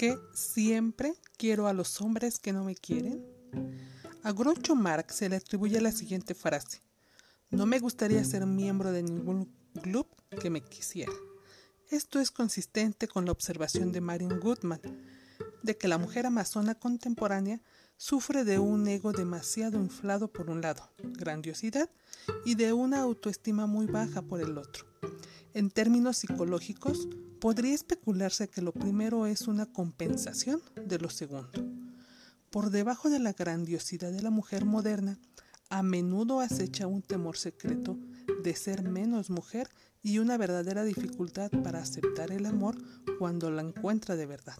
qué siempre quiero a los hombres que no me quieren? A Groucho Marx se le atribuye la siguiente frase. No me gustaría ser miembro de ningún club que me quisiera. Esto es consistente con la observación de Marion Goodman, de que la mujer amazona contemporánea sufre de un ego demasiado inflado por un lado, grandiosidad, y de una autoestima muy baja por el otro. En términos psicológicos, podría especularse que lo primero es una compensación de lo segundo. Por debajo de la grandiosidad de la mujer moderna, a menudo acecha un temor secreto de ser menos mujer y una verdadera dificultad para aceptar el amor cuando la encuentra de verdad.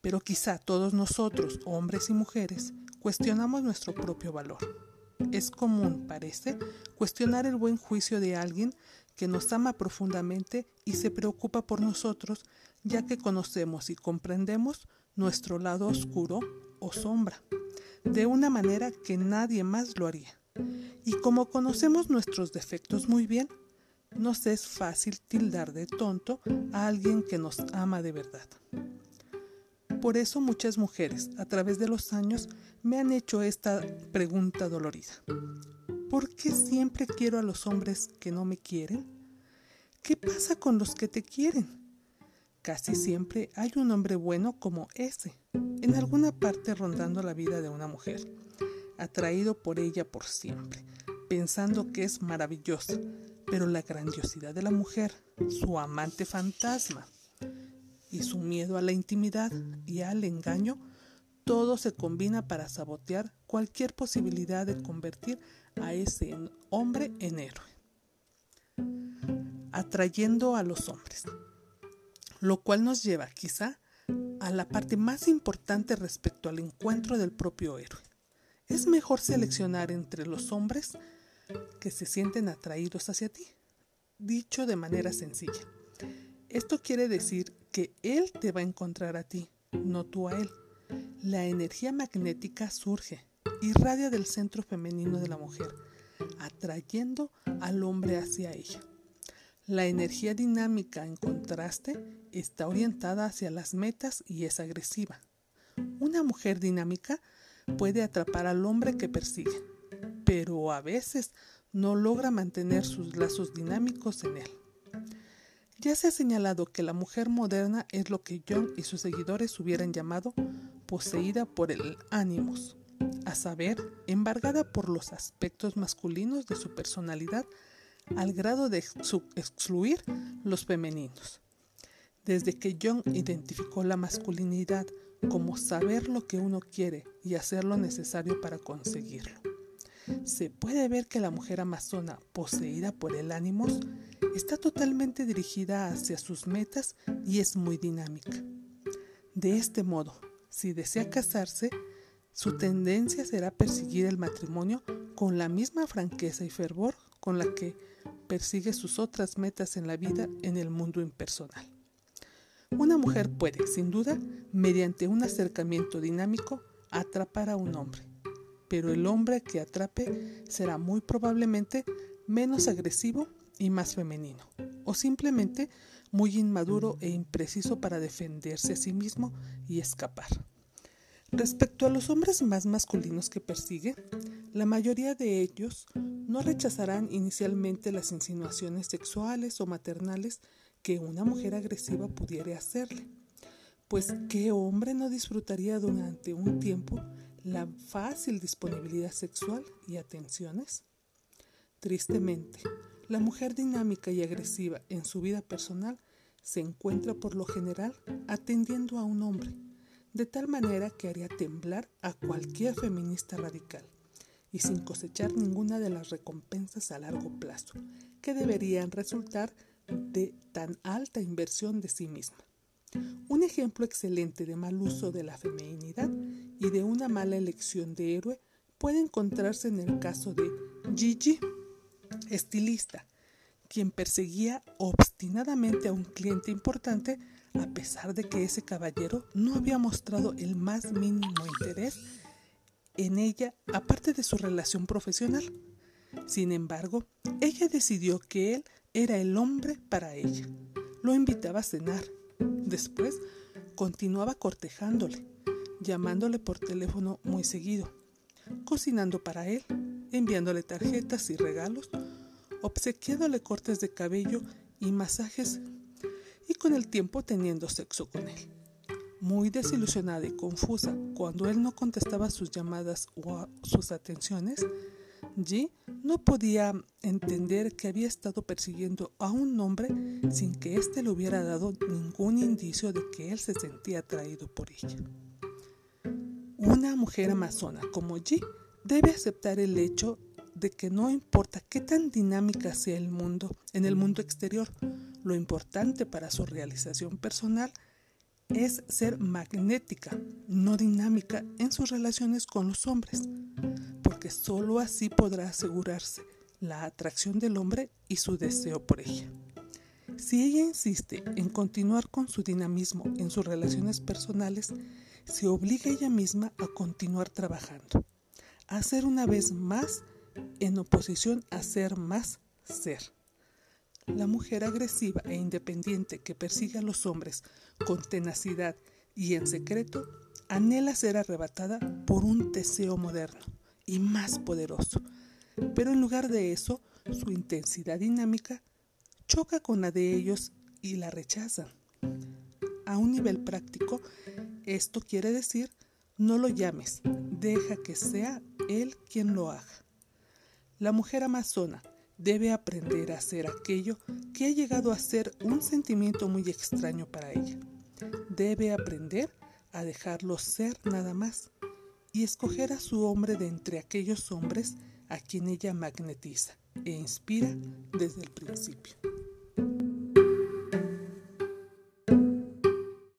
Pero quizá todos nosotros, hombres y mujeres, cuestionamos nuestro propio valor. Es común, parece, cuestionar el buen juicio de alguien que nos ama profundamente y se preocupa por nosotros, ya que conocemos y comprendemos nuestro lado oscuro o sombra, de una manera que nadie más lo haría. Y como conocemos nuestros defectos muy bien, nos es fácil tildar de tonto a alguien que nos ama de verdad. Por eso muchas mujeres a través de los años me han hecho esta pregunta dolorida. ¿Por qué siempre quiero a los hombres que no me quieren? ¿Qué pasa con los que te quieren? Casi siempre hay un hombre bueno como ese, en alguna parte rondando la vida de una mujer, atraído por ella por siempre, pensando que es maravillosa, pero la grandiosidad de la mujer, su amante fantasma, y su miedo a la intimidad y al engaño, todo se combina para sabotear cualquier posibilidad de convertir a ese hombre en héroe, atrayendo a los hombres, lo cual nos lleva quizá a la parte más importante respecto al encuentro del propio héroe. Es mejor seleccionar entre los hombres que se sienten atraídos hacia ti, dicho de manera sencilla. Esto quiere decir que Él te va a encontrar a ti, no tú a Él. La energía magnética surge, irradia del centro femenino de la mujer, atrayendo al hombre hacia ella. La energía dinámica, en contraste, está orientada hacia las metas y es agresiva. Una mujer dinámica puede atrapar al hombre que persigue, pero a veces no logra mantener sus lazos dinámicos en él. Ya se ha señalado que la mujer moderna es lo que Jung y sus seguidores hubieran llamado poseída por el ánimos, a saber, embargada por los aspectos masculinos de su personalidad al grado de excluir los femeninos. Desde que Jung identificó la masculinidad como saber lo que uno quiere y hacer lo necesario para conseguirlo. Se puede ver que la mujer amazona, poseída por el ánimos, está totalmente dirigida hacia sus metas y es muy dinámica. De este modo, si desea casarse, su tendencia será perseguir el matrimonio con la misma franqueza y fervor con la que persigue sus otras metas en la vida en el mundo impersonal. Una mujer puede, sin duda, mediante un acercamiento dinámico, atrapar a un hombre, pero el hombre que atrape será muy probablemente menos agresivo y más femenino, o simplemente muy inmaduro e impreciso para defenderse a sí mismo y escapar. Respecto a los hombres más masculinos que persigue, la mayoría de ellos no rechazarán inicialmente las insinuaciones sexuales o maternales que una mujer agresiva pudiera hacerle, pues ¿qué hombre no disfrutaría durante un tiempo la fácil disponibilidad sexual y atenciones? Tristemente, la mujer dinámica y agresiva en su vida personal se encuentra por lo general atendiendo a un hombre, de tal manera que haría temblar a cualquier feminista radical y sin cosechar ninguna de las recompensas a largo plazo que deberían resultar de tan alta inversión de sí misma. Un ejemplo excelente de mal uso de la feminidad y de una mala elección de héroe puede encontrarse en el caso de Gigi estilista, quien perseguía obstinadamente a un cliente importante a pesar de que ese caballero no había mostrado el más mínimo interés en ella aparte de su relación profesional. Sin embargo, ella decidió que él era el hombre para ella. Lo invitaba a cenar. Después, continuaba cortejándole, llamándole por teléfono muy seguido, cocinando para él, enviándole tarjetas y regalos, obsequiándole cortes de cabello y masajes y con el tiempo teniendo sexo con él. Muy desilusionada y confusa cuando él no contestaba sus llamadas o sus atenciones, G no podía entender que había estado persiguiendo a un hombre sin que éste le hubiera dado ningún indicio de que él se sentía atraído por ella. Una mujer amazona como G debe aceptar el hecho de que no importa qué tan dinámica sea el mundo en el mundo exterior, lo importante para su realización personal es ser magnética, no dinámica en sus relaciones con los hombres, porque sólo así podrá asegurarse la atracción del hombre y su deseo por ella. Si ella insiste en continuar con su dinamismo en sus relaciones personales, se obliga ella misma a continuar trabajando, a ser una vez más en oposición a ser más ser. La mujer agresiva e independiente que persigue a los hombres con tenacidad y en secreto anhela ser arrebatada por un deseo moderno y más poderoso. Pero en lugar de eso, su intensidad dinámica choca con la de ellos y la rechazan. A un nivel práctico, esto quiere decir no lo llames, deja que sea él quien lo haga. La mujer amazona debe aprender a hacer aquello que ha llegado a ser un sentimiento muy extraño para ella. Debe aprender a dejarlo ser nada más y escoger a su hombre de entre aquellos hombres a quien ella magnetiza e inspira desde el principio.